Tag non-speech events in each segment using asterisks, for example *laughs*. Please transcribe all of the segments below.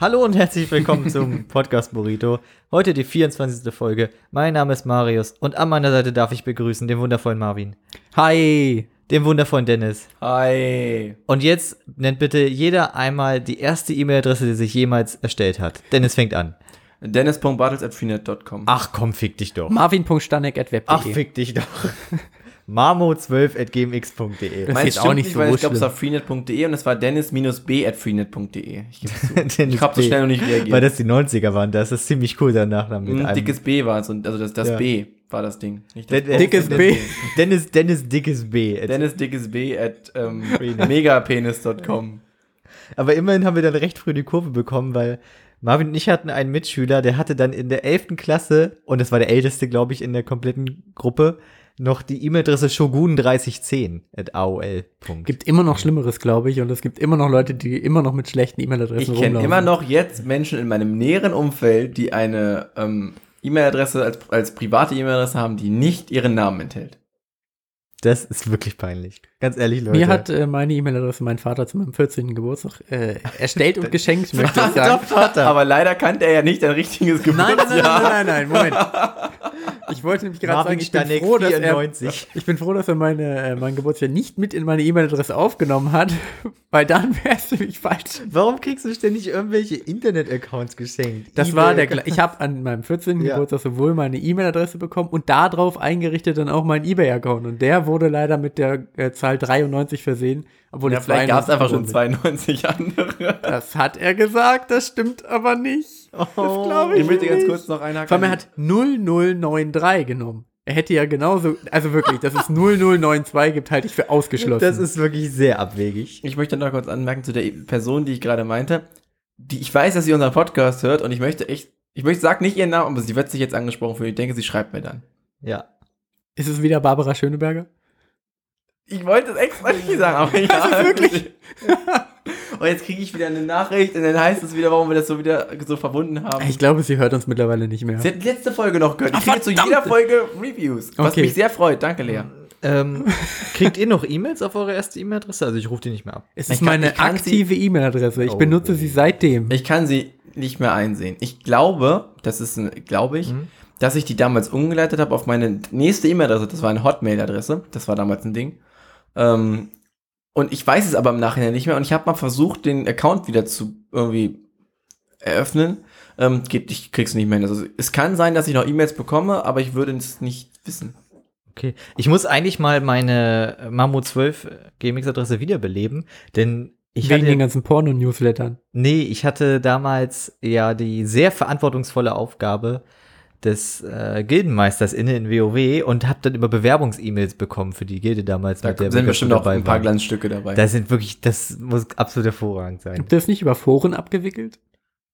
Hallo und herzlich willkommen zum *laughs* Podcast Burrito. Heute die 24. Folge. Mein Name ist Marius und an meiner Seite darf ich begrüßen den wundervollen Marvin, Hi. den wundervollen Dennis. Hi. Und jetzt nennt bitte jeder einmal die erste E-Mail-Adresse, die sich jemals erstellt hat. Dennis fängt an. Dennis.bartels.freenet.com. Ach komm, fick dich doch. Marvin.stanek.web.de. Ach, fick dich doch. *laughs* Marmo12.gmx.de. Das ist auch nicht so weil ich glaube, es war freenet.de und es war dennis-b.freenet.de. Ich gebe zu. *laughs* Dennis ich habe so schnell noch nicht reagiert. Weil das die 90er waren, das ist ziemlich cool, der Nachname mit einem. dickes B war es und also das, das Ja. B war das Ding. Nicht das Den- Dickes B. Dennis, Dennis Dickes B. Dennis dickes B at ähm, megapenis.com. Aber immerhin haben wir dann recht früh die Kurve bekommen, weil Marvin und ich hatten einen Mitschüler, der hatte dann in der 11. Klasse, und das war der älteste, glaube ich, in der kompletten Gruppe, noch die E-Mail-Adresse shogun3010 at aol. Gibt immer noch Schlimmeres, glaube ich. Und es gibt immer noch Leute, die immer noch mit schlechten E-Mail-Adressen Ich kenne rumlaufen. immer noch jetzt Menschen in meinem näheren Umfeld, die eine ähm, E-Mail-Adresse als, als private E-Mail-Adresse haben, die nicht ihren Namen enthält. Das ist wirklich peinlich. Ganz ehrlich, Leute. Mir hat äh, meine E-Mail-Adresse mein Vater zu meinem 14. Geburtstag äh, erstellt und *laughs* geschenkt, möchte ich sagen. Aber leider kannte er ja nicht ein richtiges Nein, Geburtsjahr. nein, nein, nein, nein, Moment. *laughs* Ich wollte nämlich gerade sagen, ich bin, froh, dass er, 94. ich bin froh, dass er meine, äh, mein Geburtsjahr nicht mit in meine E-Mail-Adresse aufgenommen hat, *laughs* weil dann wäre es nämlich falsch. Warum kriegst du ständig irgendwelche Internet-Accounts geschenkt? Das war der, ich habe an meinem 14. Ja. Geburtstag sowohl meine E-Mail-Adresse bekommen und darauf eingerichtet dann auch mein eBay-Account. Und der wurde leider mit der äh, Zahl 93 versehen, obwohl Ja, es vielleicht gab es 92 einfach schon drin sind. 92 andere. Das hat er gesagt, das stimmt aber nicht. Das glaube ich Ich möchte ganz kurz noch einhaken. Vor allem, er hat 0093 genommen. Er hätte ja genauso, also wirklich, dass es 0092 gibt, halte ich für ausgeschlossen. Das ist wirklich sehr abwegig. Ich möchte noch kurz anmerken zu der Person, die ich gerade meinte. Die, ich weiß, dass sie unseren Podcast hört und ich möchte echt, ich möchte, sag nicht ihren Namen, aber sie wird sich jetzt angesprochen fühlen. Ich denke, sie schreibt mir dann. Ja. ist es wieder Barbara Schöneberger? Ich wollte es extra nicht sagen, aber ja. Also wirklich? und jetzt kriege ich wieder eine Nachricht und dann heißt es wieder, warum wir das so wieder so verbunden haben. Ich glaube, sie hört uns mittlerweile nicht mehr. Sie hat die letzte Folge noch gehört. Ich kriege zu jeder. Folge Reviews, was Okay. mich sehr freut. Danke, Lea. Ähm, *laughs* kriegt ihr noch E-Mails auf eure erste E-Mail-Adresse? Also ich rufe die nicht mehr ab. Es Ich ist kann- meine ich aktive E-Mail-Adresse. Ich Oh. benutze sie seitdem. Ich kann sie nicht mehr einsehen. Ich glaube, das ist, ein, glaube ich, Mhm. dass ich die damals umgeleitet habe auf meine nächste E-Mail-Adresse. Das war eine Hotmail-Adresse. Das war damals ein Ding. Ähm, und ich weiß es aber im Nachhinein nicht mehr. Und ich habe mal versucht, den Account wieder zu irgendwie eröffnen. Ähm, geht, ich krieg's nicht mehr hin. Also es kann sein, dass ich noch E-Mails bekomme, aber ich würde es nicht wissen. Okay. Ich muss eigentlich mal meine Mammo 12 GMX-Adresse wiederbeleben, denn ich Wegen den hatte, ganzen Porno-Newslettern. nee, ich hatte damals ja die sehr verantwortungsvolle Aufgabe des äh, Gildenmeisters inne in WoW und habe dann immer Bewerbungs-E-Mails bekommen für die Gilde damals, Da mit der sind wir bestimmt auch ein paar waren. Glanzstücke dabei. Da sind wirklich, das muss absolut hervorragend sein. Habt ihr das nicht über Foren abgewickelt?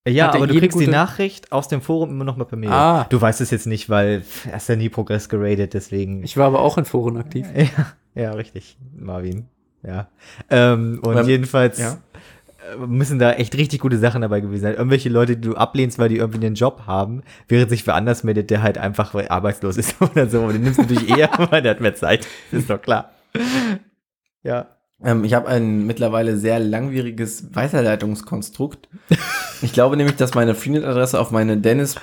Ja, Hat er aber du kriegst die Nachricht aus dem Forum immer noch mal per Mail. Ah. Du weißt es jetzt nicht, weil pff, hast ja nie Progress geradet, deswegen. Ich war aber auch in Foren aktiv. *laughs* Ja, ja, richtig, Marvin. Ja. Ähm, und Ähm, jedenfalls ja. Müssen da echt richtig gute Sachen dabei gewesen sein. Irgendwelche Leute, die du ablehnst, weil die irgendwie einen Job haben, während sich wer anders meldet, der halt einfach arbeitslos ist *laughs* oder so. Und den nimmst du natürlich eher, *laughs* weil der hat mehr Zeit. Ist doch klar. Ja. Ähm, ich habe ein mittlerweile sehr langwieriges Weiterleitungskonstrukt. ich glaube nämlich, dass meine Freenet-Adresse auf meine Dennis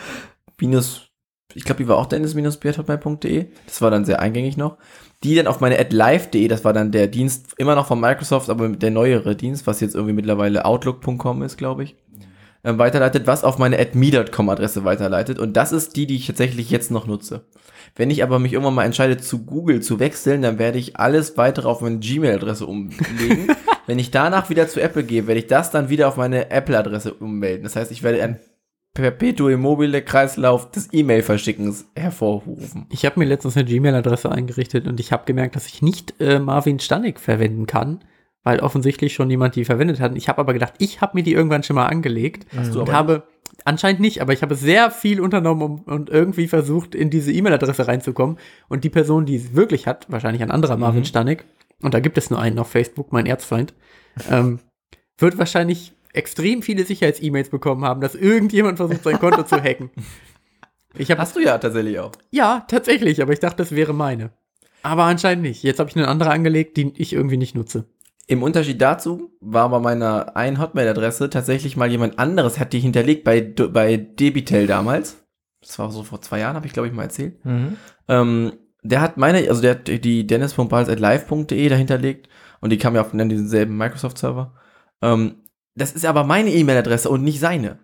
ich glaube, die war auch dennis-beat.hotmail.de. Das war dann sehr eingängig noch. Die dann auf meine live.de, das war dann der Dienst, immer noch von Microsoft, aber der neuere Dienst, was jetzt irgendwie mittlerweile outlook.com ist, glaube ich, ähm, weiterleitet, was auf meine me.com Adresse weiterleitet. Und das ist die, die ich tatsächlich jetzt noch nutze. Wenn ich aber mich irgendwann mal entscheide, zu Google zu wechseln, dann werde ich alles weitere auf meine Gmail-Adresse umlegen. *laughs* Wenn ich danach wieder zu Apple gehe, werde ich das dann wieder auf meine Apple-Adresse ummelden. Das heißt, ich werde ein perpetuum mobile Kreislauf des E-Mail-Verschickens hervorrufen. Ich habe mir letztens eine Gmail-Adresse eingerichtet und ich habe gemerkt, dass ich nicht äh, Marvin Stanek verwenden kann, weil offensichtlich schon jemand die verwendet hat. Ich habe aber gedacht, ich habe mir die irgendwann schon mal angelegt Hast du und habe anscheinend nicht, aber ich habe sehr viel unternommen um, und irgendwie versucht, in diese E-Mail-Adresse reinzukommen. Und die Person, die es wirklich hat, wahrscheinlich ein anderer Marvin Stanek, und da gibt es nur einen auf Facebook, mein Erzfeind, ähm, wird wahrscheinlich extrem viele Sicherheits-E-Mails bekommen haben, dass irgendjemand versucht, sein Konto zu hacken. Ich habe Hast du ja tatsächlich auch. ja, tatsächlich, aber ich dachte, das wäre meine. Aber anscheinend nicht. Jetzt habe ich eine andere angelegt, die ich irgendwie nicht nutze. Im Unterschied dazu war bei meiner einen Hotmail-Adresse tatsächlich mal jemand anderes, hat die hinterlegt bei, bei Debitel damals. Das war so vor zwei Jahren, habe ich glaube ich mal erzählt. Mhm. Ähm, der hat meine, also der hat die dennis.bals.live.de dahinterlegt und die kam ja auf diesen selben Microsoft-Server. Ähm, das ist aber meine E-Mail-Adresse und nicht seine.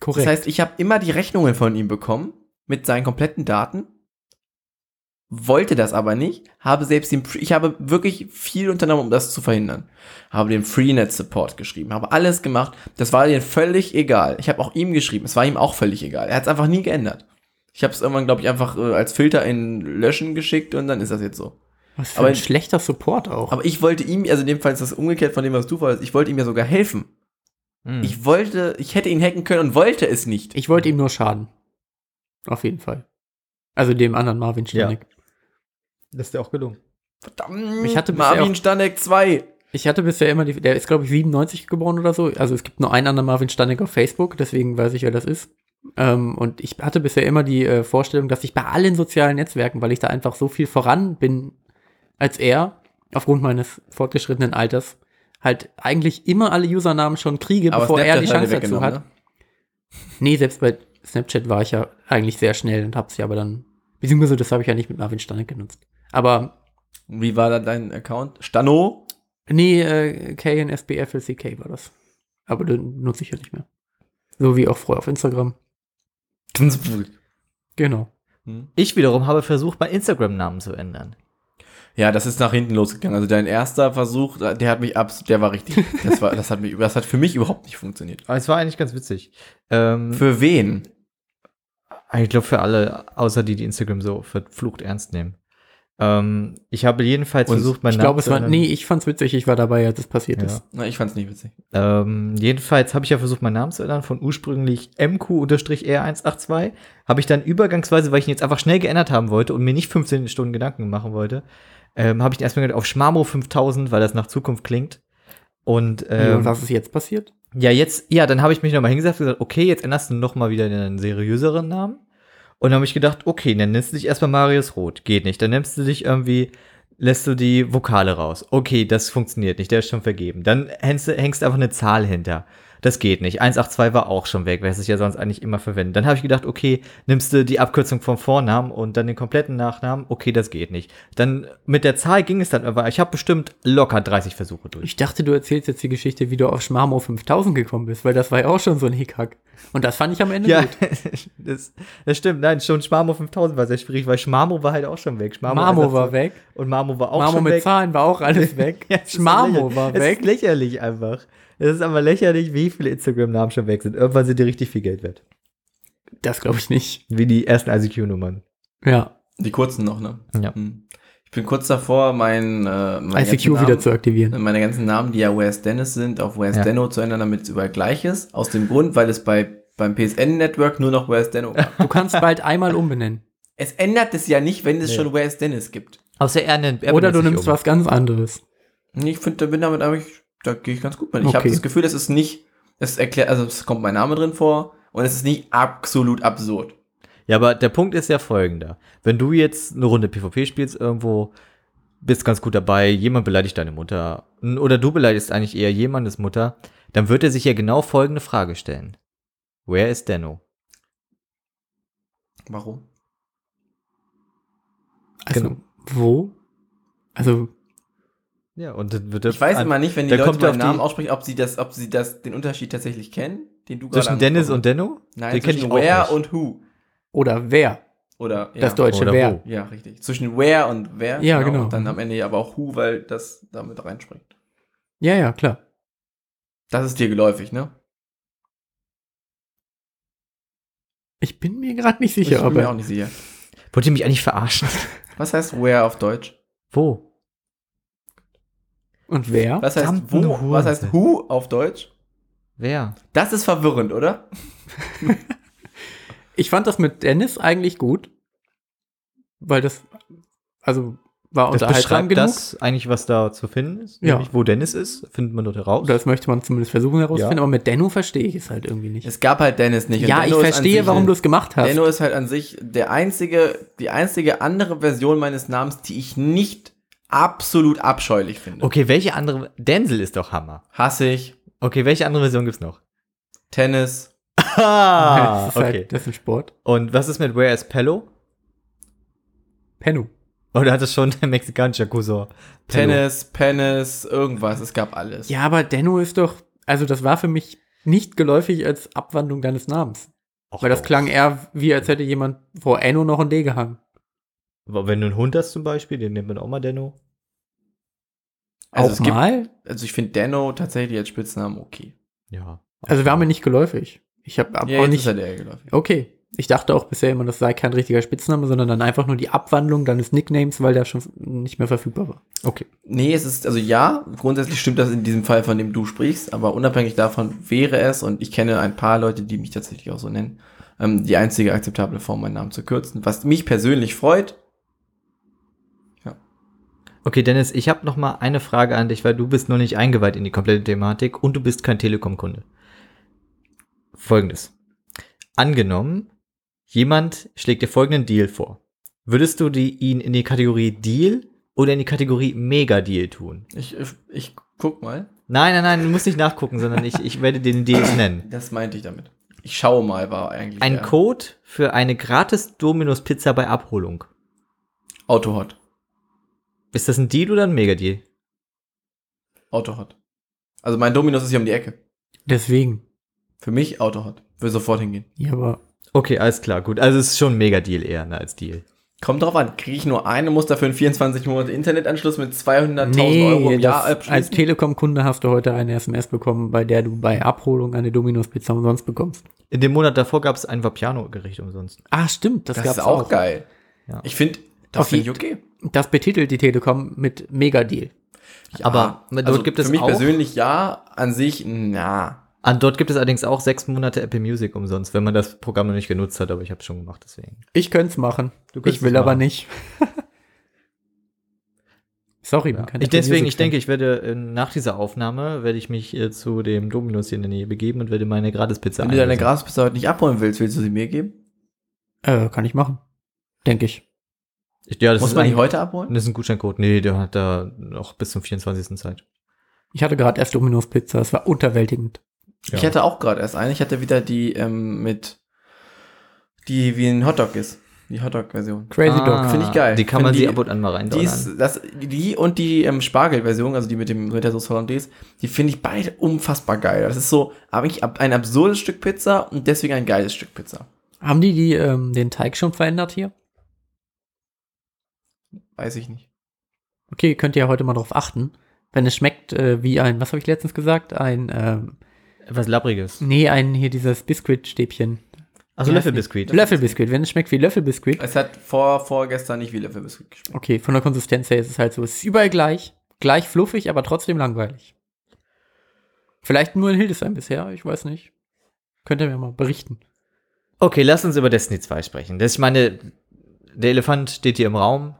Korrekt. Das heißt, ich habe immer die Rechnungen von ihm bekommen mit seinen kompletten Daten, wollte das aber nicht, habe selbst den, ich habe wirklich viel unternommen, um das zu verhindern. Habe den Freenet-Support geschrieben, habe alles gemacht, das war denen völlig egal. Ich habe auch ihm geschrieben, es war ihm auch völlig egal. Er hat es einfach nie geändert. Ich habe es irgendwann, glaube ich, einfach äh, als Filter in Löschen geschickt und dann ist das jetzt so. Was für aber- ein schlechter Support auch. Aber ich wollte ihm, also in dem Fall ist das umgekehrt von dem, was du wolltest, ich wollte ihm ja sogar helfen. Mhm. Ich wollte, ich hätte ihn hacken können und wollte es nicht. Ich wollte ihm nur schaden. Auf jeden Fall. Also dem anderen Marvin Stanek. das ist dir auch gelungen. Verdammt, Ich hatte Marvin auch- Stanek 2. Ich hatte bisher immer die, der ist glaube ich 97 geboren oder so. Also es gibt nur einen anderen Marvin Stanek auf Facebook, deswegen weiß ich, wer das ist. Ähm, und ich hatte bisher immer die äh, Vorstellung, dass ich bei allen sozialen Netzwerken, weil ich da einfach so viel voran bin als er, aufgrund meines fortgeschrittenen Alters, halt eigentlich immer alle Usernamen schon kriege, bevor er die Snapchat Chance hat dazu hat. ne? Nee, selbst bei Snapchat war ich ja eigentlich sehr schnell und hab's ja aber dann, beziehungsweise das habe ich ja nicht mit Marvin Stanek genutzt. Aber Wie war da dein Account? Stano? Nee, äh, KNSBFLCK war das. Aber den nutze ich ja nicht mehr. So wie auch vorher auf Instagram. Genau. Ich wiederum habe versucht, meinen Instagram-Namen zu ändern. Ja, das ist nach hinten losgegangen. Also dein erster Versuch, der hat mich abs, der war richtig. *laughs* Das war, das hat mich, das hat für mich überhaupt nicht funktioniert. Aber es war eigentlich ganz witzig. Ähm, Für wen? ich glaube für alle, außer die, die Instagram so verflucht ernst nehmen. Ähm, ich habe jedenfalls Und versucht, meinen Ich glaube, Namen es zu war, ändern. nee, ich fand's witzig, ich war dabei, als es passiert Ja. ist. Na, ich fand's nicht witzig. Ähm, jedenfalls habe ich ja versucht, meinen Namen zu ändern von ursprünglich MQ-R182. Habe ich dann übergangsweise, weil ich ihn jetzt einfach schnell geändert haben wollte und mir nicht 15 Stunden Gedanken machen wollte, ähm, habe ich ihn erstmal auf Schmamo 5000, weil das nach Zukunft klingt. Und, ähm, und was ist jetzt passiert? ja, jetzt, ja, dann habe ich mich nochmal hingesetzt und gesagt, okay, jetzt änderst du noch mal wieder einen seriöseren Namen. Und dann habe ich gedacht, okay, dann nennst du dich erstmal Marius Roth. Geht nicht. Dann nimmst du dich irgendwie, lässt du die Vokale raus. Okay, das funktioniert nicht, der ist schon vergeben. Dann hängst du, hängst du einfach eine Zahl hinter. Das geht nicht. 182 war auch schon weg, weil es ich ja sonst eigentlich immer verwenden. Dann habe ich gedacht, okay, nimmst du die Abkürzung vom Vornamen und dann den kompletten Nachnamen. Okay, das geht nicht. Dann mit der Zahl ging es dann aber. Ich habe bestimmt locker 30 Versuche durch. Ich dachte, du erzählst jetzt die Geschichte, wie du auf Schmarmo 5000 gekommen bist, weil das war ja auch schon so ein Hickhack. Und das fand ich am Ende Ja, gut. *laughs* das, das stimmt. Nein, schon Schmamo 5000 war sehr schwierig, weil Schmamo war halt auch schon weg. Schmamo Marmo war weg. Und Marmo war auch Marmo schon mit weg. Zahlen war auch *laughs* alles weg. Ja, Schmarmo war Es weg. ist lächerlich einfach. Es ist aber lächerlich, wie viele Instagram-Namen schon weg sind. Irgendwann sind die richtig viel Geld wert. Das glaube ich nicht. Wie die ersten ICQ-Nummern. Ja. Die kurzen noch, ne? Ja. Hm. Ich bin kurz davor, mein, äh, meine ICQ wieder Namen- zu aktivieren. meine ganzen Namen, die ja Where's Dennis sind, auf Where's Ja. Denno zu ändern, damit es überall gleich ist. Aus dem Grund, weil es bei, beim PSN-Network nur noch Where's Denno gab. Du kannst bald einmal umbenennen. es ändert es ja nicht, wenn es Nee. schon Where's Dennis gibt. Außer er nennt er Oder du nimmst um. was ganz anderes. Ich finde, da bin damit eigentlich, da gehe ich ganz gut mit. Ich habe das Gefühl, es ist nicht, es erklärt, also es kommt mein Name drin vor und es ist nicht absolut absurd. Ja, aber der Punkt ist ja folgender. Wenn du jetzt eine Runde PvP spielst irgendwo, bist ganz gut dabei, jemand beleidigt deine Mutter oder du beleidigst eigentlich eher jemandes Mutter, dann wird er sich ja genau folgende Frage stellen. Where is Denno? Warum? Also, Genau. wo? Also, Ja, und Ich weiß an- immer nicht, wenn die Leute kommt meinen Namen aussprechen, ob sie das, ob sie das, den Unterschied tatsächlich kennen, den du gerade zwischen Dennis und Denno? Nein, Den zwischen ich where nicht. und who. oder wer? Oder, ja. Das deutsche Oder wer. wo? Ja, richtig. Zwischen where und wer. Ja, genau. Und dann am Ende aber auch who, weil das damit reinspringt. Ja, ja, klar. Das ist dir geläufig, ne? Ich bin mir gerade nicht ich sicher, bin mir auch aber nicht sicher. Wollt ihr mich eigentlich verarschen? Was heißt where auf Deutsch? Wo? Und wer? Was heißt wo? Was heißt who auf Deutsch? Wer? Das ist verwirrend, oder? *laughs* Ich fand das mit Dennis eigentlich gut, weil das, also war Das unterhaltsam genug. das eigentlich, was da zu finden ist? Ja. Nämlich, wo Dennis ist, findet man dort heraus. Oder das möchte man zumindest versuchen herauszufinden, Ja. aber mit Denno verstehe ich es halt irgendwie nicht. Es gab halt Dennis nicht. Ja, ich Denno verstehe, warum du es gemacht hast. Denno ist halt an sich der einzige, die einzige andere Version meines Namens, die ich nicht absolut abscheulich finde. Okay, welche andere? Denzel ist doch Hammer. Hasse ich. Okay, welche andere Version gibt's noch? Tennis. Ah, *laughs* das halt, okay. das ist ein Sport. Und was ist mit Where is Pello? Pennu. Oder hat das schon der mexikanische Cousin? Tennis, Penis, irgendwas. Es gab alles. Ja, aber Denno ist doch, also das war für mich nicht geläufig als Abwandlung deines Namens. Ach Weil das doch. klang eher, wie als hätte jemand vor Enno noch ein D gehangen. Aber Wenn du einen Hund hast zum Beispiel, den nennt man auch mal Denno. Also Auch es gibt- mal? Also ich finde Dano tatsächlich als Spitznamen okay. Ja. Also war mir nicht geläufig. Ich habe hab Ja, auch nicht. ist er geläufig. Okay. Ich dachte auch bisher immer, das sei kein richtiger Spitzname, sondern dann einfach nur die Abwandlung deines Nicknames, weil der schon nicht mehr verfügbar war. Okay. Nee, es ist, also ja, grundsätzlich stimmt das in diesem Fall, von dem du sprichst, aber unabhängig davon wäre es, und ich kenne ein paar Leute, die mich tatsächlich auch so nennen, ähm, die einzige akzeptable Form, meinen Namen zu kürzen, was mich persönlich freut. Okay, Dennis, ich habe noch mal eine Frage an dich, weil du bist noch nicht eingeweiht in die komplette Thematik und du bist kein Telekom-Kunde. Folgendes. Angenommen, jemand schlägt dir folgenden Deal vor. Würdest du die, ihn in die Kategorie Deal oder in die Kategorie Mega-Deal tun? Ich, ich, guck mal. Nein, nein, nein, du musst nicht nachgucken, sondern ich, ich werde den Deal *laughs* nennen. Das meinte ich damit. Ich schaue mal, war eigentlich. Ein der Code für eine gratis Dominus-Pizza bei Abholung. Autohot. Ist das ein Deal oder ein Mega-Deal? Autohot. Also mein Dominus ist hier um die Ecke. Deswegen. Für mich Autohot. Will sofort hingehen. Ja, aber Okay, alles klar, gut. Also es ist schon ein Mega-Deal eher ne, als Deal. Kommt drauf an, kriege ich nur eine, muss dafür einen 24 Monate Internetanschluss mit 200.000 nee, Euro im Jahr das, als abschließen? Telekom-Kunde hast du heute eine SMS bekommen, bei der du bei Abholung eine Dominus-Pizza umsonst bekommst. In dem Monat davor gab es ein Vapiano-Gericht umsonst. Ah, stimmt, das, Das gab's ist auch, geil. Ja. Ich finde, das finde ich okay. Das betitelt die Telekom mit Mega-Deal. Ja, Aber dort also gibt es für mich auch- persönlich ja, an sich, na. Ah, dort gibt es allerdings auch sechs Monate Apple Music umsonst, wenn man das Programm noch nicht genutzt hat, aber ich habe es schon gemacht, deswegen. Ich könnte es machen. Ich will aber nicht. *laughs* Sorry, man Ja. kann Ich deswegen, ich denke, ich werde äh, nach dieser Aufnahme werde ich mich äh, zu dem Dominus hier in der Nähe begeben und werde meine Gratispizza Wenn du deine. Graspizza heute nicht abholen willst, willst du sie mir geben? Äh, kann ich machen. Denke ich. Ich- Ja, das Muss ist man die heute abholen? Das ist ein Gutscheincode. Nee, der hat da noch bis zum 24. Zeit. Ich hatte gerade erst Dominos Pizza, es war unterwältigend. Ich Ja. hatte auch gerade erst eine. Ich hatte wieder die ähm, mit, die wie ein Hotdog ist. Die Hotdog-Version. Crazy Ah, Dog. Finde ich geil. Die kann Find man die- sie ab und an mal rein Die, ist, das, die und die ähm, Spargel-Version, also die mit dem mit der Sauce Hollandaise, die finde ich beide unfassbar geil. Das ist so eigentlich ein absurdes Stück Pizza und deswegen ein geiles Stück Pizza. Haben die, die ähm, den Teig schon verändert hier? Weiß ich nicht. Okay, könnt ihr ja heute mal drauf achten. Wenn es schmeckt äh, wie ein, was habe ich letztens gesagt? Ein, ähm, Etwas Labbriges. nee, ein hier dieses Biskuitstäbchen. Also Ja, Löffelbiskuit. Löffelbiskuit. Wenn es schmeckt wie Löffelbiskuit, Es hat vor, vorgestern nicht wie Löffelbiskuit geschmeckt. okay, von der Konsistenz her ist es halt so, es ist überall gleich, gleich fluffig, aber trotzdem langweilig. Vielleicht nur in Hildesheim bisher, ich weiß nicht. Könnt ihr mir mal berichten. Okay, lass uns über Destiny 2 sprechen. Das, ich meine, der Elefant steht hier im Raum.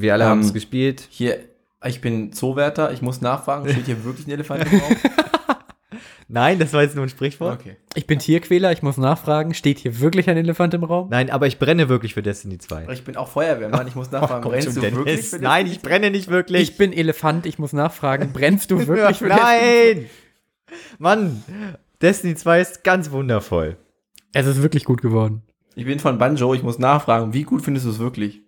Wir alle Ähm, haben es gespielt. Hier, ich bin Zoowärter, ich muss nachfragen, steht hier wirklich ein Elefant im Raum? *laughs* Nein, das war jetzt nur ein Sprichwort. Okay. Ich bin Tierquäler, ich muss nachfragen, steht hier wirklich ein Elefant im Raum? Nein, aber ich brenne wirklich für Destiny 2. Ich bin auch Feuerwehrmann, ich muss *laughs* nachfragen, komm brennst du Dennis. wirklich für Nein, ich brenne nicht wirklich. Ich bin Elefant, ich muss nachfragen, brennst du *laughs* wirklich für Nein! Mann, Destiny 2 ist ganz wundervoll. Es ist wirklich gut geworden. Ich bin von Banjo, ich muss nachfragen, wie gut findest du es wirklich?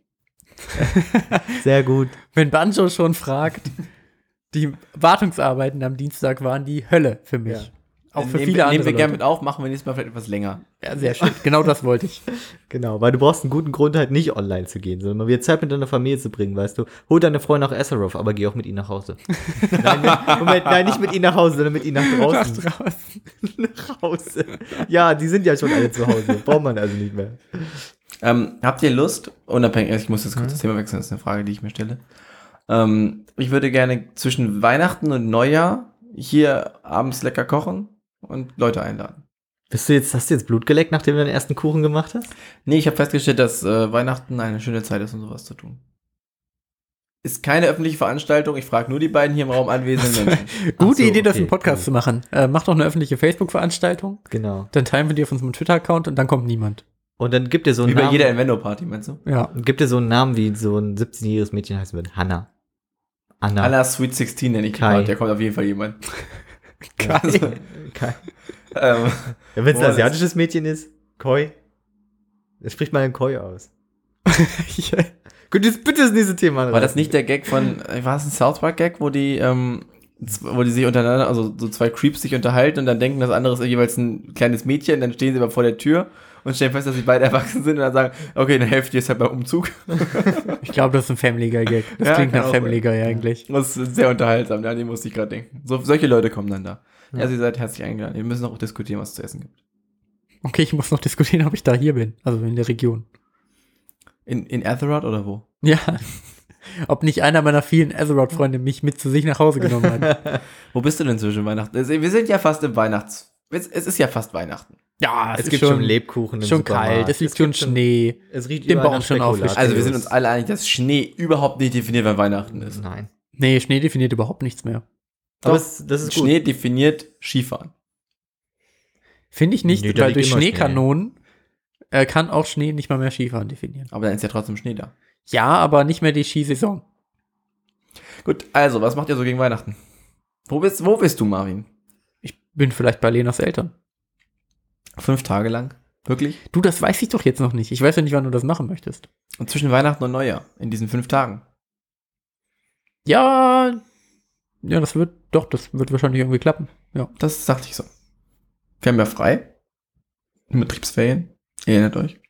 *laughs* Sehr gut. Wenn Banjo schon fragt, die Wartungsarbeiten am Dienstag waren die Hölle für mich. Ja. Auch für Nehmen viele andere Nehmen wir gerne mit auf, machen wir nächstes Mal vielleicht etwas länger. Ja, sehr schön. Genau das wollte ich. *laughs* Genau, weil du brauchst einen guten Grund, halt nicht online zu gehen, sondern mal wieder Zeit mit deiner Familie zu bringen, weißt du. Hol deine Freunde nach Azeroth, aber geh auch mit ihnen nach Hause. *laughs* nein, Moment, nein, nicht mit ihnen nach Hause, sondern mit ihnen nach draußen. Nach draußen. nach Hause. Ja, die sind ja schon alle zu Hause. Braucht man also nicht mehr. Ähm, habt ihr Lust, unabhängig, ich muss jetzt kurz Mhm. das Thema wechseln, das ist eine Frage, die ich mir stelle. Ähm, ich würde gerne zwischen Weihnachten und Neujahr hier abends lecker kochen und Leute einladen. Bist du jetzt, hast du jetzt Blut geleckt, nachdem du den ersten Kuchen gemacht hast? Nee, ich habe festgestellt, dass äh, Weihnachten eine schöne Zeit ist, um sowas zu tun. Ist keine öffentliche Veranstaltung, ich frage nur die beiden hier im Raum anwesenden Menschen. *laughs* Gute so, Idee, das okay, im Podcast gut. zu machen. Äh, mach doch eine öffentliche Facebook-Veranstaltung, Genau. dann teilen wir die auf unserem Twitter-Account und dann kommt niemand. Und dann gibt er so einen Wie bei Namen. jeder Invento-Party, meinst du? Ja. gibt er so einen Namen, wie so ein 17-jähriges Mädchen heißen wird. Hannah. Anna. Anna Sweet 16 nenne ich die Kai. Party. Da kommt auf jeden Fall jemand. *laughs* Kai. Kai. ähm, Ja, Wenn es ein asiatisches Mädchen ist, Koi. Das spricht man in Koi aus. *laughs* ja. Gut, jetzt bitte das nächste Thema. war das nicht der Gag von, war es ein South Park Gag, wo die, ähm, wo die sich untereinander, also so zwei Creeps sich unterhalten und dann denken, das andere ist jeweils ein kleines Mädchen, dann stehen sie aber vor der Tür und stellen fest, dass sie beide erwachsen sind und dann sagen, okay, dann helft ihr jetzt halt beim Umzug. *laughs* Ich glaube, das ist ein Family Guy Gag. Das Ja, klingt nach auch Family. Guy eigentlich. Das ist sehr unterhaltsam, an den musste ich gerade denken. So, solche Leute kommen dann da. Ja. Also ihr seid herzlich eingeladen. Wir müssen auch diskutieren, was es zu essen gibt. Okay, ich muss noch diskutieren, ob ich da hier bin. Also in der Region. In, in Azeroth oder wo? Ja. *laughs* Ob nicht einer meiner vielen Azeroth-Freunde mich mit zu sich nach Hause genommen hat. *laughs* Wo bist du denn zwischen Weihnachten? Wir sind ja fast im Weihnachts... Es es ist ja fast Weihnachten. Ja, Es gibt schon Lebkuchen im Schon Supermarkt. kalt, es liegt schon gibt Schnee. Es riecht Den überall Baum nach schon Spekulatius. aufgestellt. Also wir sind uns alle einig, dass Schnee überhaupt nicht definiert, wann Weihnachten ist. Nein. Nee, Schnee definiert überhaupt nichts mehr. Aber Doch. es, das ist gut. Schnee definiert Skifahren. Finde ich nicht, Nee, weil durch Schneekanonen äh, kann auch Schnee nicht mal mehr Skifahren definieren. Aber dann ist ja trotzdem Schnee da. Ja, aber nicht mehr die Skisaison. Gut, also, was macht ihr so gegen Weihnachten? Wo bist, wo bist du, Marvin? Ich bin vielleicht bei Lenas Eltern. Fünf Tage lang? Wirklich? Du, das weiß ich doch jetzt noch nicht. Ich weiß ja nicht, wann du das machen möchtest. Und zwischen Weihnachten und Neujahr, in diesen fünf Tagen. Ja, ja, das wird, doch, das wird wahrscheinlich irgendwie klappen. Ja. Das sagte ich so. Wir haben ja frei. In Betriebsferien. Erinnert euch.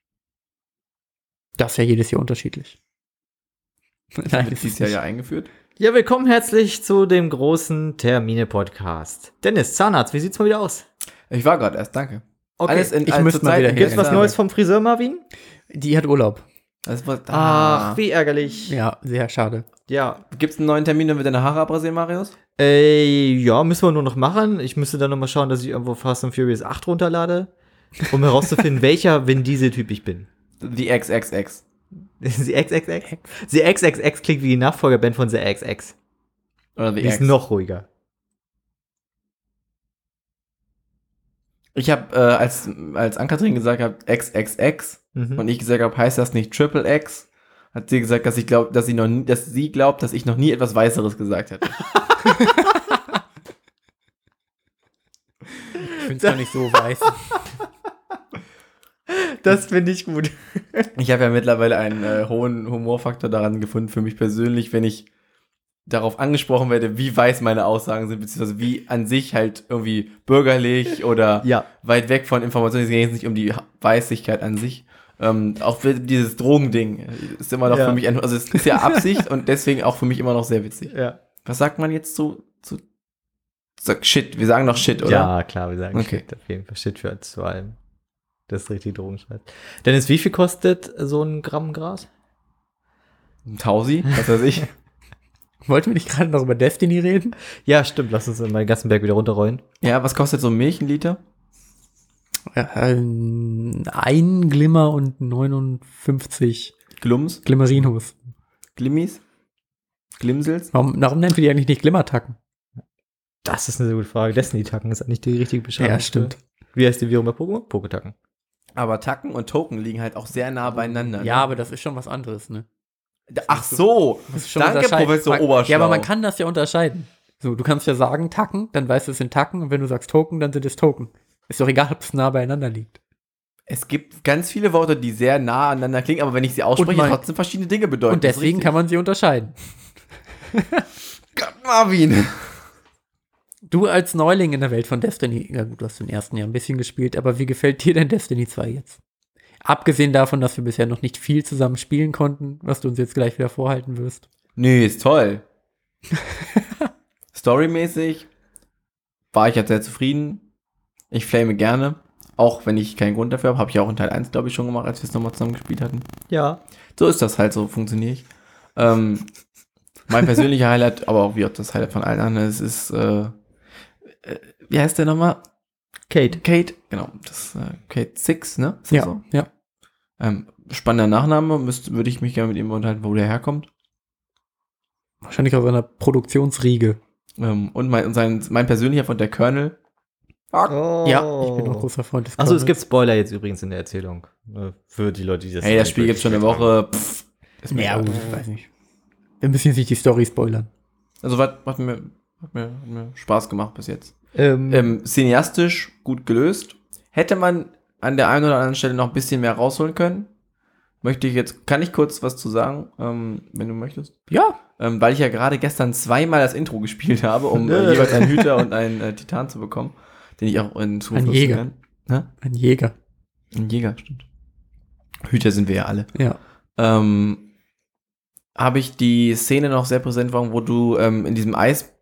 Das ist ja jedes Jahr unterschiedlich. *laughs* Nein, das dieses ist Jahr nicht. ja eingeführt. Ja, willkommen herzlich zu dem großen Termine-Podcast. Dennis, Zahnarzt, wie sieht's mal wieder aus? Ich war gerade erst, danke. Okay. Alles in ich alles müsste mal wieder Gibt's was Neues vom Friseur, Marvin? Die hat Urlaub. Das war, Ach, ah. wie ärgerlich. Ja, sehr schade. Ja. Gibt's einen neuen Termin, wenn wir deine Haare abrasieren, Marius? Äh, ja, müssen wir nur noch machen. Ich müsste dann noch mal schauen, dass ich irgendwo Fast and Furious 8 runterlade, um herauszufinden, *laughs* welcher Vin Diesel-Typ ich bin. Die XXX. The XXX? The XXX klingt wie die Nachfolgerband von The XX. Oder die Die ist noch ruhiger. Ich habe, äh, als, als Ankatrin gesagt hat, XXX Mhm. und ich gesagt habe, heißt das nicht Triple X? Hat sie gesagt, dass ich glaube, dass sie noch nie, dass sie glaubt, dass ich noch nie etwas Weißeres gesagt hätte. *laughs* Ich finde es gar nicht so weiß. das finde ich gut. Ich habe ja mittlerweile einen äh, hohen Humorfaktor daran gefunden für mich persönlich, wenn ich darauf angesprochen werde, wie weiß meine Aussagen sind, beziehungsweise wie an sich halt irgendwie bürgerlich oder Ja. weit weg von Informationen. Es geht jetzt nicht um die Weißigkeit an sich. Ähm, auch dieses Drogending ist immer noch Ja. für mich, ein, also es ist ja Absicht und deswegen auch für mich immer noch sehr witzig. Ja. Was sagt man jetzt zu, zu sag Shit? Wir sagen noch Shit, oder? Ja, klar, wir sagen Okay. Shit auf jeden Fall. Shit für zu allem. Das ist richtig Drogenscheiß. Dennis, wie viel kostet so ein Gramm Gras? Ein Tausi, was weiß ich. *laughs* Wollten wir nicht gerade noch über Destiny reden? Ja, stimmt. Lass uns mal den ganzen Berg wieder runterrollen. ja, was kostet so Milch, ein Liter? Ähm, ein Glimmer und 59 Glums? Glimmerinos. Glimmis? Glimsels? Warum, warum nennen wir die eigentlich nicht Glimmertacken? Das ist eine sehr gute Frage. Destiny-Tacken ist eigentlich die richtige Beschreibung. Ja, stimmt. Wie heißt die Währung bei Pokémon? Poketacken. Aber Tacken und Token liegen halt auch sehr nah beieinander. Ja, ne? aber das ist schon was anderes, ne? Ach so. Das ist schon Danke. Professor Oberschlau. Ja, aber man kann das ja unterscheiden. So, du kannst ja sagen Tacken, dann weißt du, es sind Tacken. Und wenn du sagst Token, dann sind es Token. Ist doch egal, ob es nah beieinander liegt. Es gibt ganz viele Worte, die sehr nah aneinander klingen, aber wenn ich sie ausspreche, mein- trotzdem verschiedene Dinge bedeuten. Und deswegen kann man sie unterscheiden. *laughs* Gott, Marvin. Du als Neuling in der Welt von Destiny, ja gut, du hast den ersten ja ein bisschen gespielt, aber wie gefällt dir denn Destiny 2 jetzt? Abgesehen davon, dass wir bisher noch nicht viel zusammen spielen konnten, was du uns jetzt gleich wieder vorhalten wirst. Nee, ist toll. *laughs* Storymäßig war ich jetzt sehr zufrieden. Ich flame gerne. Auch wenn ich keinen Grund dafür habe. Habe ich auch in Teil 1, glaube ich, schon gemacht, als wir es nochmal zusammen gespielt hatten. Ja. So ist das halt, so funktioniere ich. Ähm, mein persönlicher Highlight, aber auch wie auch das Highlight von allen anderen, es ist, äh, äh, wie heißt der nochmal? Kate. Kate, genau, das äh, Kate Six, ne? Ist Ja, so? ja. Ähm, spannender Nachname, müsste, würde ich mich gerne mit ihm unterhalten, wo der herkommt. Wahrscheinlich aus einer Produktionsriege. Ähm, und mein, und sein, mein persönlicher von der Colonel, Ja, ich bin ein großer Freund des Achso, es gibt Spoiler jetzt übrigens in der Erzählung. äh, Für die Leute, die das Hey, das Spiel gibt's schon eine Woche. Pff, ist mir Ja, gut, ich weiß nicht. Wir müssen jetzt nicht die Story spoilern. Also was hat mir, hat, mir, hat mir Spaß gemacht bis jetzt. Ähm, Ähm, cineastisch gut gelöst. Hätte man an der einen oder anderen Stelle noch ein bisschen mehr rausholen können. Möchte ich jetzt, kann ich kurz was zu sagen, ähm, wenn du möchtest? Ja, Ähm, weil ich ja gerade gestern zweimal das Intro gespielt habe, um äh, *laughs* jeweils einen Hüter und einen äh, Titan zu bekommen, den ich auch in Zukunft Ein Jäger. kann. Hä? ein Jäger. Ein Jäger, stimmt. Hüter sind wir ja alle. Ja. ähm, habe ich die Szene noch sehr präsent war, wo du ähm, in diesem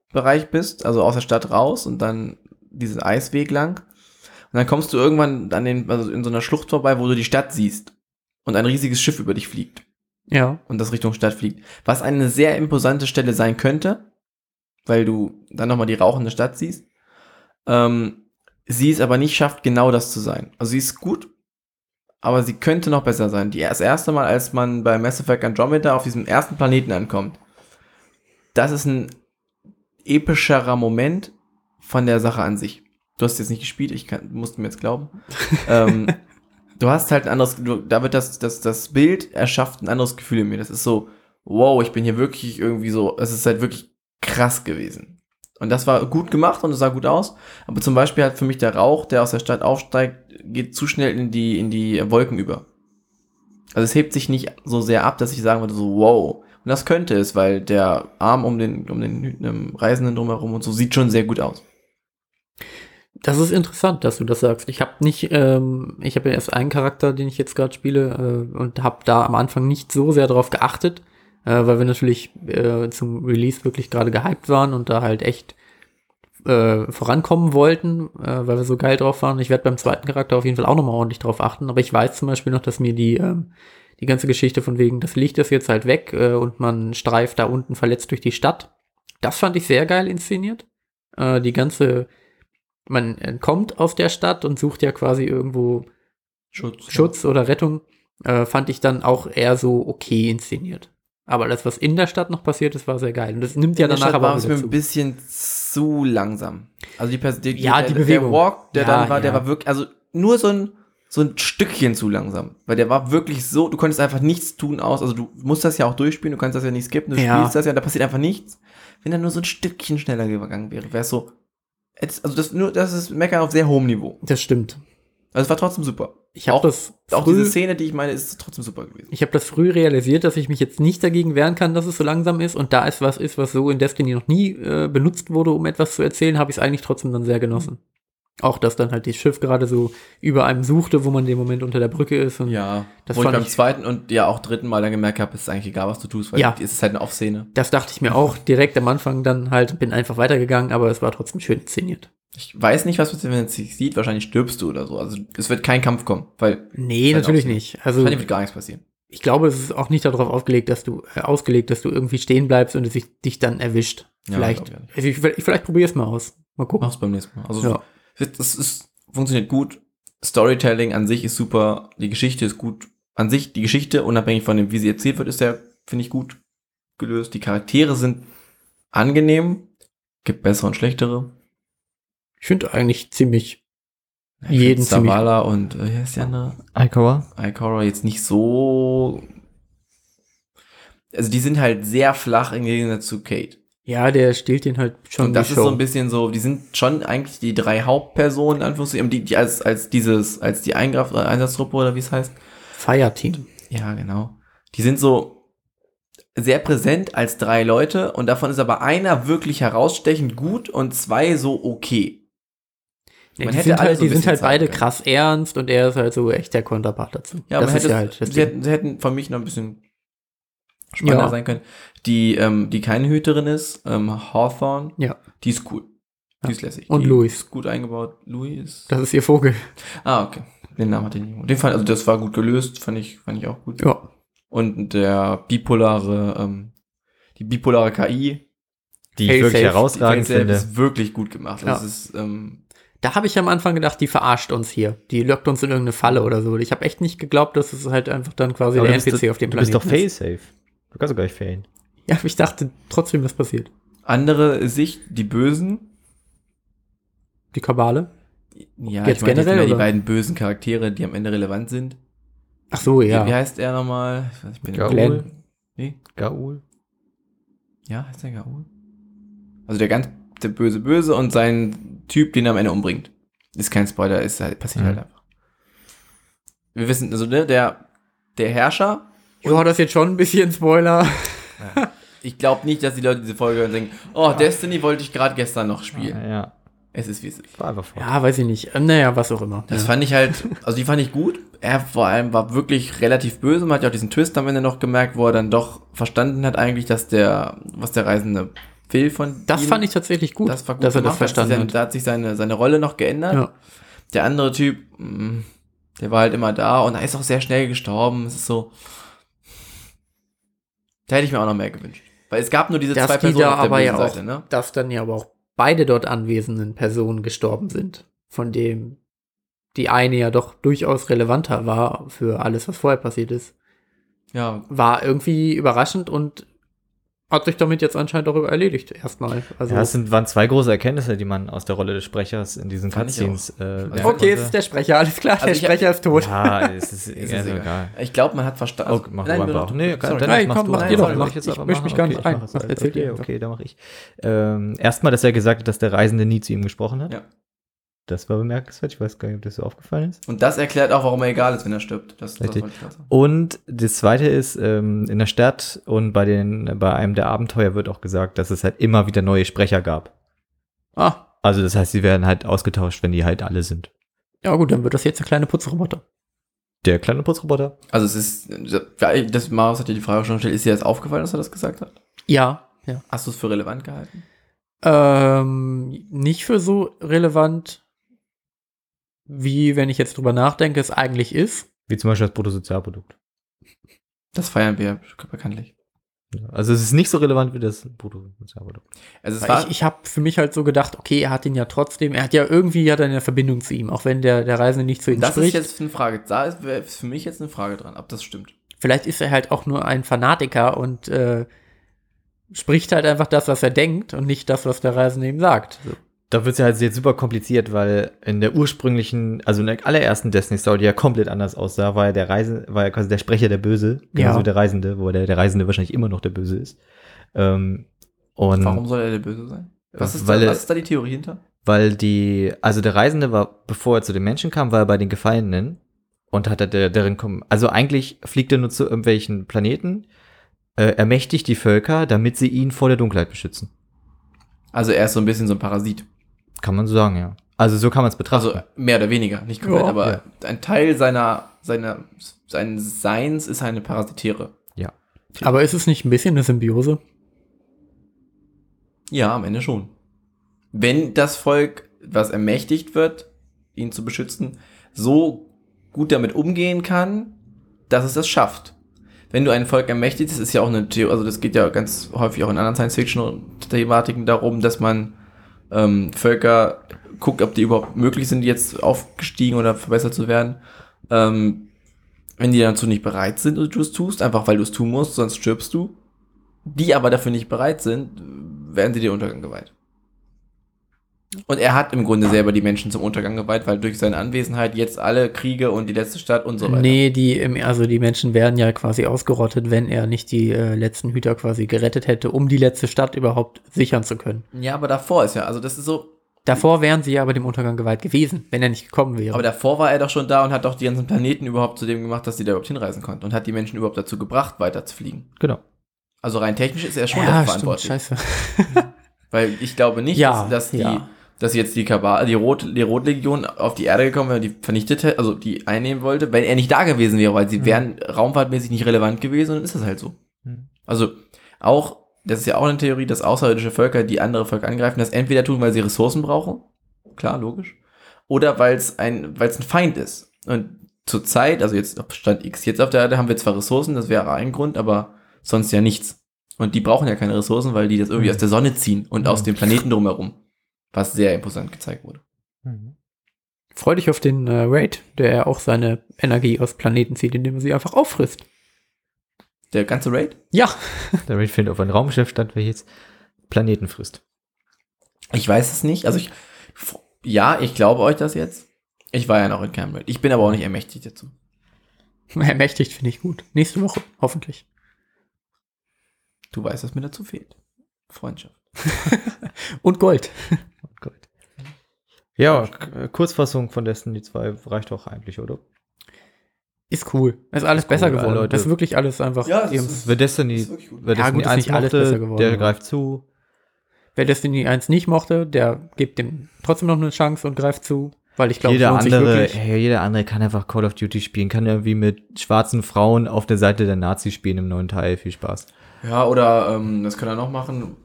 Eisbereich bist, also aus der Stadt raus und dann diesen Eisweg lang. Und dann kommst du irgendwann an den, also in so einer Schlucht vorbei, wo du die Stadt siehst und ein riesiges Schiff über dich fliegt Ja. und das Richtung Stadt fliegt. Was eine sehr imposante Stelle sein könnte, weil du dann nochmal die rauchende Stadt siehst. Ähm, sie es aber nicht schafft, genau das zu sein. Also sie ist gut, aber sie könnte noch besser sein. Die, das erste Mal, als man bei Mass Effect Andromeda auf diesem ersten Planeten ankommt, das ist ein epischerer Moment von der Sache an sich. Du hast jetzt nicht gespielt, ich kann, musst mir jetzt glauben. *laughs* ähm, du hast halt ein anderes, du, da wird das, das, das Bild erschafft ein anderes Gefühl in mir. Das ist so, wow, ich bin hier wirklich irgendwie so, es ist halt wirklich krass gewesen. Und das war gut gemacht und es sah gut aus. Aber zum Beispiel hat für mich der Rauch, der aus der Stadt aufsteigt, geht zu schnell in die, in die Wolken über. Also es hebt sich nicht so sehr ab, dass ich sagen würde, so wow. Und das könnte es, weil der Arm um den, um den ähm, Reisenden drumherum und so sieht schon sehr gut aus. Das ist interessant, dass du das sagst. Ich habe nicht, ähm, ich habe ja erst einen Charakter, den ich jetzt gerade spiele äh, und habe da am Anfang nicht so sehr drauf geachtet, äh, weil wir natürlich äh, zum Release wirklich gerade gehypt waren und da halt echt äh, vorankommen wollten, äh, weil wir so geil drauf waren. Ich werde beim zweiten Charakter auf jeden Fall auch nochmal ordentlich drauf achten, aber ich weiß zum Beispiel noch, dass mir die ähm, die ganze Geschichte von wegen, das Licht ist jetzt halt weg äh, und man streift da unten verletzt durch die Stadt. Das fand ich sehr geil inszeniert. Äh, die ganze man entkommt aus der Stadt und sucht ja quasi irgendwo Schutz. Schutz oder Rettung, äh, fand ich dann auch eher so okay inszeniert. Aber das, was in der Stadt noch passiert ist, war sehr geil. Und das nimmt ja In der danach Stadt aber war auch mir ein bisschen zu langsam. Also die, Pers- die, Ja, die der, Bewegung. Der Walk, der Ja, dann war, der ja. war wirklich, also nur so ein, so ein Stückchen zu langsam. Weil der war wirklich so, du konntest einfach nichts tun aus, also du musst das ja auch durchspielen, du kannst das ja nicht skippen, du Ja. spielst das ja, da passiert einfach nichts. Wenn er nur so ein Stückchen schneller gegangen wäre, wäre es so, also das, nur, das ist Meckern auf sehr hohem Niveau. Das stimmt. Also es war trotzdem super. Ich habe das Auch diese Szene, die ich meine, ist trotzdem super gewesen. ich habe das früh realisiert, dass ich mich jetzt nicht dagegen wehren kann, dass es so langsam ist. Und da es was ist, was so in Destiny noch nie äh, benutzt wurde, um etwas zu erzählen, habe ich es eigentlich trotzdem dann sehr genossen. Auch, dass dann halt das Schiff gerade so über einem suchte, wo man den Moment unter der Brücke ist. Und Ja, Das wo ich beim ich- zweiten und ja auch dritten Mal dann gemerkt habe, es ist eigentlich egal, was du tust, weil Ja. es ist halt eine Off-Szene. Das dachte ich mir auch direkt am Anfang dann halt, bin einfach weitergegangen, aber es war trotzdem schön inszeniert. Ich weiß nicht, was passiert, wenn es sich sieht. Wahrscheinlich stirbst du oder so. Also es wird kein Kampf kommen, weil Nee, natürlich nicht. Also wahrscheinlich wird gar nichts passieren. ich glaube, es ist auch nicht darauf aufgelegt, dass du äh, ausgelegt, dass du irgendwie stehen bleibst und es sich, dich dann erwischt. Ja, Vielleicht. glaub ich also ich, vielleicht probiere es mal aus. Mal gucken. Mach's beim nächsten Mal. Also Ja. Es ist, funktioniert gut. Storytelling an sich ist super. Die Geschichte ist gut. An sich, die Geschichte, unabhängig von dem, wie sie erzählt wird, ist ja, finde ich, gut gelöst. Die Charaktere sind angenehm. Gibt bessere und schlechtere. Ich finde eigentlich ziemlich. Ich Jeden Zavala und, äh, wie heißt die andere? Icora? Ikora jetzt nicht so. Also die sind halt sehr flach im Gegensatz zu Kate. Ja, der stiehlt den halt schon. Und das ist so Show. ein bisschen so, die sind schon eigentlich die drei Hauptpersonen, Anführungszeichen, die, die als, als dieses, als die Eingreif äh, Einsatztruppe oder wie es heißt. Fireteam. Ja, genau. Die sind so sehr präsent als drei Leute und davon ist aber einer wirklich herausstechend gut und zwei so okay. Ja, Man die hätte sind halt, so die sind halt beide können. krass ernst und er ist halt so echt der Konterpart dazu. Ja, das ist hätte, ja halt sie, hätten, sie hätten von mich noch ein bisschen spannender Ja. sein können. Die, ähm, die keine Hüterin ist, ähm, Hawthorne, Ja. die ist cool. Die Ja. ist lässig. Und die Louis. ist gut eingebaut. Louis ist. Das ist ihr Vogel. Ah, okay. Den Namen hatte ich nicht. Den fand, also das war gut gelöst, fand ich, fand ich auch gut. Ja. Und der bipolare, ähm, die bipolare KI, Die ich wirklich safe. herausragend die finde. ist wirklich gut gemacht. Ja. Das ist, ähm, Da habe ich am Anfang gedacht, die verarscht uns hier. Die lockt uns in irgendeine Falle oder so. Ich habe echt nicht geglaubt, dass es halt einfach dann quasi Aber der NPC auf dem Du bist Planeten doch ist. fail-safe. Du kannst doch gar nicht failen. Ja, aber ich dachte trotzdem, das passiert. andere Sicht, die Bösen, Die Kabale. Ja, Jetzt ich meine jetzt generell, immer die beiden bösen Charaktere, die am Ende relevant sind. Ach so, ja. Wie, wie heißt er nochmal? Ich weiß nicht, bin Gaul. Glenn. Wie? Gaul. Ja, heißt der Gaul? Also der ganz, der böse Böse und sein Typ, den er am Ende umbringt. Ist kein Spoiler, ist halt, passiert Mhm. halt einfach. Wir wissen, also ne, der, der Herrscher, Ja, das ist jetzt schon ein bisschen Spoiler. Ich glaube nicht, dass die Leute diese Folge hören und denken, oh, Destiny wollte ich gerade gestern noch spielen. Ja, ja. Es ist wie es ist. War einfach voll. Ja, weiß ich nicht. Äh, Naja, was auch immer. Das ja. fand ich halt, also die fand ich gut. Er vor allem war wirklich relativ böse. Man hat ja auch diesen Twist am Ende noch gemerkt, wo er dann doch verstanden hat eigentlich, dass der, was der Reisende will von das ihm. fand ich tatsächlich gut, das war gut dass er das gemacht. Da hat sich verstanden. Da hat sich seine, seine Rolle noch geändert. Ja. Der andere Typ, mh, der war halt immer da und er ist auch sehr schnell gestorben. Es ist so. Da hätte ich mir auch noch mehr gewünscht. Weil es gab nur diese Dass zwei die Personen da auf der aber ja auch, ne? dass dann ja aber auch beide dort anwesenden Personen gestorben sind, von dem die eine ja doch durchaus relevanter war für alles, was vorher passiert ist, Ja, war irgendwie überraschend und hat sich damit jetzt anscheinend darüber erledigt, erstmal. Also, Ja, es sind, waren zwei große Erkenntnisse, die man aus der Rolle des Sprechers in diesen Cutscenes äh, lernen okay, konnte. jetzt ist der Sprecher, alles klar, Also der ich hab- Sprecher ist tot. Ja, es ist, *laughs* ist also egal. egal. Ich glaube, man hat verstanden. Okay, mach Nein, du einfach. Nee, sorry. Nein, machst komm, du. mach Nein, dir doch, mach- ich jetzt ich aber misch machen? mich gar Okay, nicht ich ein. mach es. Okay, dir. okay, da mache ich. Ähm, Erstmal, dass er gesagt hat, dass der Reisende nie zu ihm gesprochen hat. Ja. Das war bemerkenswert. Ich weiß gar nicht, ob das so aufgefallen ist. Und das erklärt auch, warum er egal ist, wenn er stirbt. Das, das Richtig. Und das zweite ist, ähm, in der Stadt und bei, den, bei einem der Abenteuer wird auch gesagt, dass es halt immer wieder neue Sprecher gab. Ah, Also das heißt, sie werden halt ausgetauscht, wenn die halt alle sind. ja gut, dann wird das jetzt der kleine Putzroboter. Der kleine Putzroboter. Also es ist, das Marius hat dir die Frage schon gestellt, ist dir das aufgefallen, dass er das gesagt hat? Ja, ja. Hast du es für relevant gehalten? Ähm, nicht für so relevant, wie wenn ich jetzt drüber nachdenke, es eigentlich ist. Wie zum Beispiel das Bruttosozialprodukt. Das feiern wir bekanntlich. Also es ist nicht so relevant wie das Bruttosozialprodukt. Also es war, ich ich habe für mich halt so gedacht, okay, er hat ihn ja trotzdem, er hat ja irgendwie hat er eine Verbindung zu ihm, auch wenn der, der Reisende nicht zu ihm das ist spricht. jetzt eine Frage. Da ist, für mich jetzt eine Frage dran, ob das stimmt. Vielleicht ist er halt auch nur ein Fanatiker und äh, spricht halt einfach das, was er denkt und nicht das, was der Reisende ihm sagt. So. Da wird es ja halt jetzt super kompliziert, weil in der ursprünglichen, also in der allerersten Destiny Story, die ja komplett anders aussah, war ja der Reise, war ja quasi der Sprecher der Böse, genauso Ja. wie der Reisende, wo der, der Reisende wahrscheinlich immer noch der Böse ist. Ähm, und Warum soll er der Böse sein? Was ist, Weil da, was ist da die Theorie hinter? weil die, also der Reisende war, bevor er zu den Menschen kam, war er bei den Gefallenen und hat er der, deren kommen. Also eigentlich fliegt er nur zu irgendwelchen Planeten, äh, ermächtigt die Völker, damit sie ihn vor der Dunkelheit beschützen. Also er ist so ein bisschen so ein Parasit. Kann man so sagen, ja. Also so kann man es betrachten. Also mehr oder weniger, nicht komplett, Ja. aber Ja. ein Teil seiner, seiner, seines Seins ist eine Parasitäre. Aber ist es nicht ein bisschen eine Symbiose? Ja, am Ende schon. Wenn das Volk, was ermächtigt wird, ihn zu beschützen, so gut damit umgehen kann, dass es das schafft. Wenn du ein Volk ermächtigst, das ist ja auch eine Theorie, also das geht ja ganz häufig auch in anderen Science-Fiction-Thematiken darum, dass man ähm, Völker guckt, ob die überhaupt möglich sind, jetzt aufgestiegen oder verbessert zu werden. Ähm, wenn die dazu nicht bereit sind und du es tust, einfach weil du es tun musst, sonst stirbst du, die aber dafür nicht bereit sind, werden sie dir Untergang geweiht. Und er hat im Grunde selber die Menschen zum Untergang geweiht, weil durch seine Anwesenheit jetzt alle Kriege und die letzte Stadt und so weiter. Nee, die, also die Menschen werden ja quasi ausgerottet, wenn er nicht die äh, letzten Hüter quasi gerettet hätte, um die letzte Stadt überhaupt sichern zu können. Ja, aber davor ist ja, also das ist so, Davor wären sie ja aber dem Untergang geweiht gewesen, wenn er nicht gekommen wäre. aber davor war er doch schon da und hat doch die ganzen Planeten überhaupt zu dem gemacht, dass sie da überhaupt hinreisen konnten und hat die Menschen überhaupt dazu gebracht, weiter zu fliegen. genau. Also rein technisch ist er schon ja, dafür stimmt, verantwortlich. scheiße. Weil ich glaube nicht, Ja, dass, dass die, ja. Dass jetzt die Kabal, die Rot, die Rotlegion auf die Erde gekommen wäre, die vernichtet hätte, also die einnehmen wollte, wenn er nicht da gewesen wäre, weil sie wären raumfahrtmäßig nicht relevant gewesen, dann ist das halt so. Mhm. Also auch, das ist ja auch eine Theorie, dass außerirdische Völker, die andere Völker angreifen, das entweder tun, weil sie Ressourcen brauchen, klar, logisch, oder weil es ein, weil es ein Feind ist. Und zur Zeit, also jetzt Stand X, jetzt auf der Erde haben wir zwar Ressourcen, das wäre ein Grund, aber sonst ja nichts. Und die brauchen ja keine Ressourcen, weil die das irgendwie Mhm. aus der Sonne ziehen und Mhm. aus dem Planeten drumherum. Was sehr imposant gezeigt wurde. Freu dich auf den äh, Raid, der auch seine Energie aus Planeten zieht, indem er sie einfach auffrisst. Der ganze Raid? Ja, *laughs* Der Raid findet auf ein Raumschiff statt, welches Planeten frisst. Ich weiß es nicht. Also ich, ja, ich glaube euch das jetzt. Ich war ja noch in Cambridge. Ich bin aber auch nicht ermächtigt dazu. *laughs* Ermächtigt finde ich gut. Nächste Woche, hoffentlich. Du weißt, was mir dazu fehlt. Freundschaft. *laughs* Und Gold. Ja, K- Kurzfassung von Destiny 2 reicht doch eigentlich, oder? Ist cool. Ist alles Ist besser cool, geworden. Leute. Das ist wirklich alles einfach. Ja, das ist- Wer Destiny, ist wirklich gut. wer Ja, Destiny gut, ist 1 nicht alles mochte, besser geworden, der aber- greift zu. Wer Destiny 1 nicht mochte, der gibt dem trotzdem noch eine Chance und greift zu. Weil ich glaube, jeder andere, wirklich. hey, jeder andere kann einfach Call of Duty spielen, kann irgendwie mit schwarzen Frauen auf der Seite der Nazis spielen im neuen Teil. Viel Spaß. Ja, oder ähm, das kann er noch machen.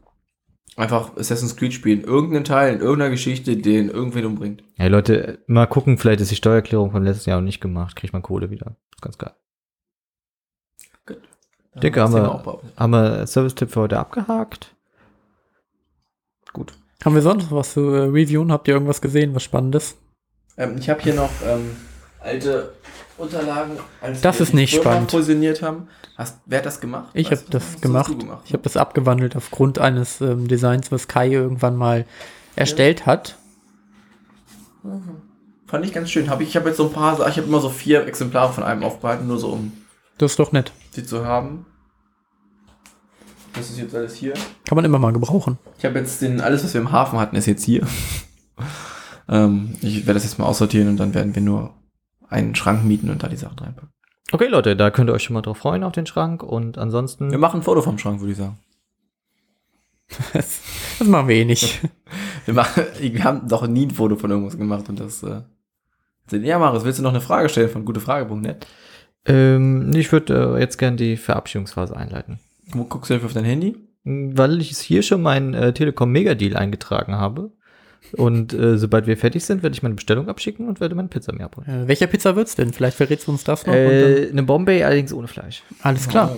Einfach Assassin's Creed spielen. Irgendeinen Teil in irgendeiner Geschichte, den irgendwen umbringt. Hey Leute, mal gucken, vielleicht ist die Steuererklärung vom letzten Jahr noch nicht gemacht, kriegt man Kohle wieder. Ist ganz geil. Denke, das haben wir-. Haben wir Service-Tipp für heute abgehakt? Gut. Haben wir sonst noch was zu äh, reviewen? Habt ihr irgendwas gesehen, was Spannendes? Ähm, ich habe hier noch ähm, alte Unterlagen. Als Das ist die nicht Firma spannend. fusioniert haben. Hast, wer hat das gemacht? Ich habe das gemacht. gemacht. Ich habe das abgewandelt aufgrund eines ähm, Designs, was Kai irgendwann mal erstellt hat. Fand ich ganz schön. Hab ich ich habe jetzt so ein paar, ich habe immer so vier Exemplare von einem aufbehalten, nur so um Das ist doch nett. sie zu haben. Das ist jetzt alles hier. Kann man immer mal gebrauchen. Ich habe jetzt den, alles, was wir im Hafen hatten, ist jetzt hier. *laughs* ähm, ich werde das jetzt mal aussortieren und dann werden wir nur einen Schrank mieten und da die Sachen reinpacken. Okay, Leute, da könnt ihr euch schon mal drauf freuen auf den Schrank und ansonsten. Wir machen ein Foto vom Schrank, würde ich sagen. Das, *laughs* das machen wir eh nicht. *laughs* Wir, machen, wir haben doch nie ein Foto von irgendwas gemacht und das. Äh, ja, Marius, willst du noch eine Frage stellen von gutefrage.net? Ähm, ich würde äh, jetzt gerne die Verabschiedungsphase einleiten. Wo guckst du auf dein Handy? Weil ich hier schon meinen äh, Telekom Mega Deal eingetragen habe. Und äh, sobald wir fertig sind, werde ich meine Bestellung abschicken und werde meine Pizza mir abholen. Äh, welcher Pizza wird's denn? Vielleicht verrätst du uns das noch. Äh, eine Bombay allerdings ohne Fleisch. alles klar.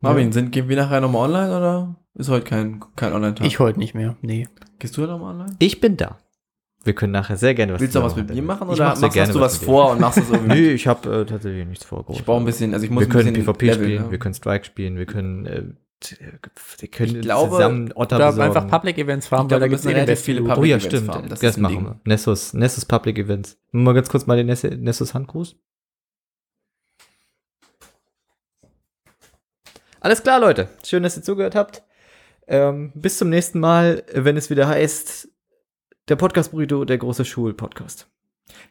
Marvin, sind, gehen wir nachher nochmal online oder ist heute kein, kein Online-Tag? Ich heute nicht mehr. Nee. Gehst du heute nochmal online? Ich bin da. Wir können nachher sehr gerne was Willst du auch was mit mir machen oder mach machst gerne du was dir. vor und machst es *laughs* irgendwie? Nö, ich habe äh, tatsächlich nichts vor. groß. Ich brauche ein bisschen, also ich muss wir können ein bisschen PvP leveln, spielen, ne? wir können Strike spielen, wir können, äh, wir können Ich glaube, zusammen Otter Oder besorgen. einfach Public Events glaube, weil da wir eh den relativ viele Loot. Oh Public ja, Events stimmt. farmen, Das, das machen wir. Nessus, Nessus Public Events. Mal ganz kurz mal den Ness- Nessus Handgruß. Alles klar, Leute. Schön, dass ihr zugehört habt. Ähm, bis zum nächsten Mal, wenn es wieder heißt, der Podcast Burrito, der große Schul-Podcast.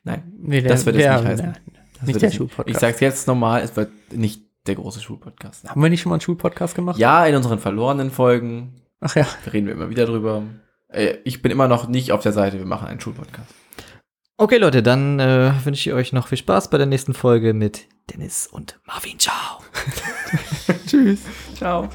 Nein, Nee, das wird es nicht heißen. Nicht der es Schulpodcast. Ich sag's jetzt nochmal, es wird nicht der große Schulpodcast. Haben wir nicht schon mal einen Schulpodcast gemacht? Ja, in unseren verlorenen Folgen Ach ja. reden wir immer wieder drüber. Äh, Ich bin immer noch nicht auf der Seite, wir machen einen Schulpodcast. Okay, Leute, dann äh, wünsche ich euch noch viel Spaß bei der nächsten Folge mit Dennis und Marvin. Ciao. *laughs* Tschüss. Ciao.